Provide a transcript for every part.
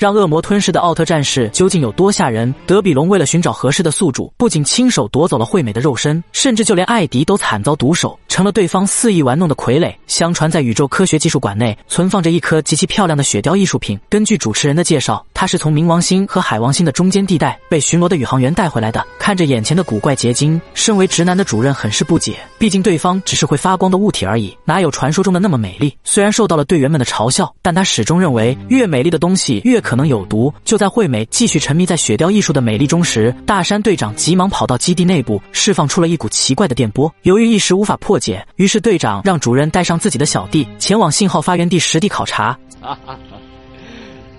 让恶魔吞噬的奥特战士究竟有多吓人？德比龙为了寻找合适的宿主，不仅亲手夺走了惠美的肉身，甚至就连艾迪都惨遭毒手，成了对方肆意玩弄的傀儡。相传在宇宙科学技术馆内存放着一颗极其漂亮的雪雕艺术品。根据主持人的介绍，它是从冥王星和海王星的中间地带被巡逻的宇航员带回来的。看着眼前的古怪结晶，身为直男的主任很是不解。毕竟对方只是会发光的物体而已，哪有传说中的那么美丽？虽然受到了队员们的嘲笑，但他始终认为越美丽的东西越可能有毒。就在惠美继续沉迷在雪雕艺术的美丽中时，大山队长急忙跑到基地内部，释放出了一股奇怪的电波。由于一时无法破解，于是队长让主任带上自己的小弟前往信号发源地实地考察。哈哈，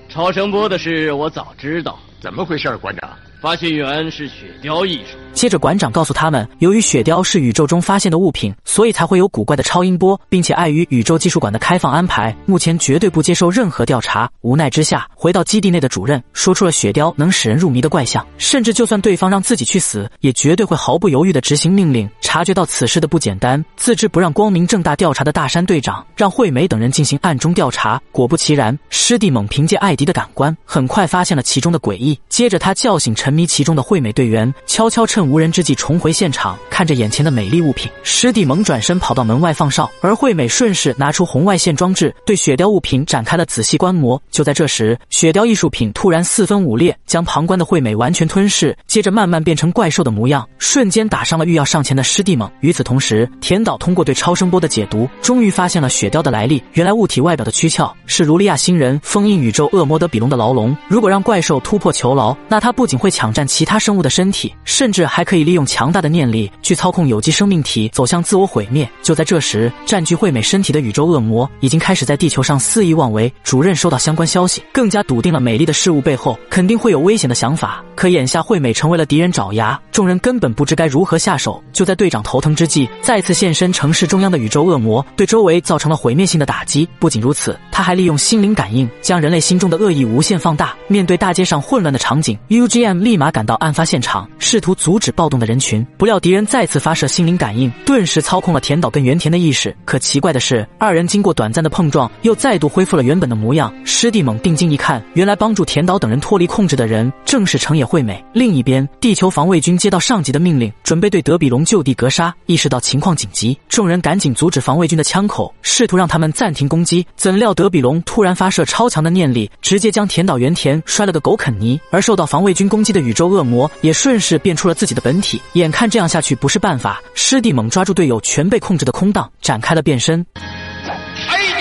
超声波的事我早知道，怎么回事，馆长？发信源是雪雕艺术。接着，馆长告诉他们，由于雪雕是宇宙中发现的物品，所以才会有古怪的超音波，并且碍于宇宙技术馆的开放安排，目前绝对不接受任何调查。无奈之下，回到基地内的主任说出了雪雕能使人入迷的怪象，甚至就算对方让自己去死，也绝对会毫不犹豫地执行命令。察觉到此事的不简单，自知不让光明正大调查的大山队长，让惠美等人进行暗中调查。果不其然，师弟猛凭借艾迪的感官，很快发现了其中的诡异。接着，他叫醒沉迷其中的惠美队员，悄悄撤趁无人之际重回现场，看着眼前的美丽物品。师弟猛转身跑到门外放哨，而惠美顺势拿出红外线装置，对雪雕物品展开了仔细观摩。就在这时，雪雕艺术品突然四分五裂，将旁观的惠美完全吞噬，接着慢慢变成怪兽的模样，瞬间打伤了欲要上前的师弟猛。与此同时，田岛通过对超声波的解读，终于发现了雪雕的来历。原来物体外表的躯壳是卢利亚星人封印宇宙恶魔德比龙的牢笼。如果让怪兽突破囚牢，那它不仅会抢占其他生物的身体，甚至还可以利用强大的念力去操控有机生命体走向自我毁灭。就在这时，占据惠美身体的宇宙恶魔已经开始在地球上肆意妄为。主任收到相关消息，更加笃定了美丽的事物背后肯定会有危险的想法。可眼下惠美成为了敌人爪牙，众人根本不知该如何下手。就在队长头疼之际，再次现身城市中央的宇宙恶魔，对周围造成了毁灭性的打击。不仅如此，他还利用心灵感应，将人类心中的恶意无限放大。面对大街上混乱的场景，UGM 立马赶到案发现场，试图阻止暴动的人群。不料敌人再次发射心灵感应，顿时操控了田岛跟原田的意识。可奇怪的是，二人经过短暂的碰撞，又再度恢复了原本的模样。师弟猛定睛一看，原来帮助田岛等人脱离控制的人，正是成野惠美。另一边，地球防卫军接到上级的命令，准备对德比龙就地格杀。意识到情况紧急，众人赶紧阻止防卫军的枪口，试图让他们暂停攻击。怎料德比龙突然发射超强的念力，直接将田岛原田摔了个狗啃泥。而受到防卫军攻击的宇宙恶魔也顺势变出了自己的本体。眼看这样下去不是办法，师弟猛抓住队友全被控制的空档，展开了变身。艾迪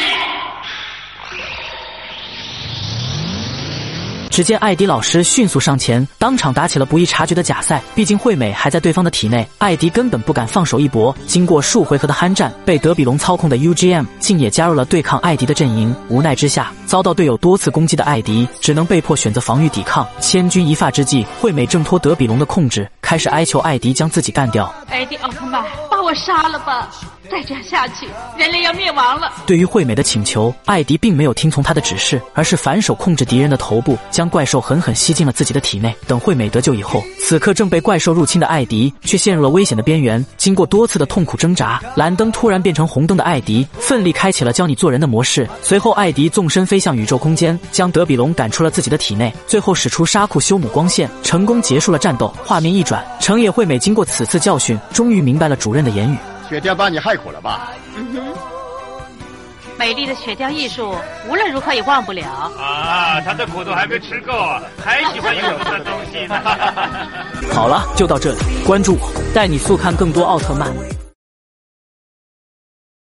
只见艾迪老师迅速上前，当场打起了不易察觉的假赛。毕竟惠美还在对方的体内，艾迪根本不敢放手一搏。经过数回合的酣战，被德比龙操控的 UGM 竟也加入了对抗艾迪的阵营。无奈之下，遭到队友多次攻击的艾迪，只能被迫选择防御抵抗。千钧一发之际，惠美挣脱德比龙的控制，开始哀求艾迪将自己干掉。艾迪奥特曼，把我杀了吧！再这样下去，人类要灭亡了。对于惠美的请求，艾迪并没有听从她的指示，而是反手控制敌人的头部，将怪兽狠狠吸进了自己的体内。等惠美得救以后，此刻正被怪兽入侵的艾迪却陷入了危险的边缘。经过多次的痛苦挣扎，蓝灯突然变成红灯的艾迪奋力开启了教你做人的模式。随后，艾迪纵身飞向宇宙空间，将德比龙赶出了自己的体内。最后使出沙库修姆光线，成功结束了战斗。画面一转，成野惠美经过此次教训，终于明白了主任的言语。雪雕把你害苦了吧？嗯哼，美丽的雪雕艺术，无论如何也忘不了。啊，他的苦头还没吃够，还喜欢用这东西呢。好了，就到这里，关注我，带你速看更多奥特曼。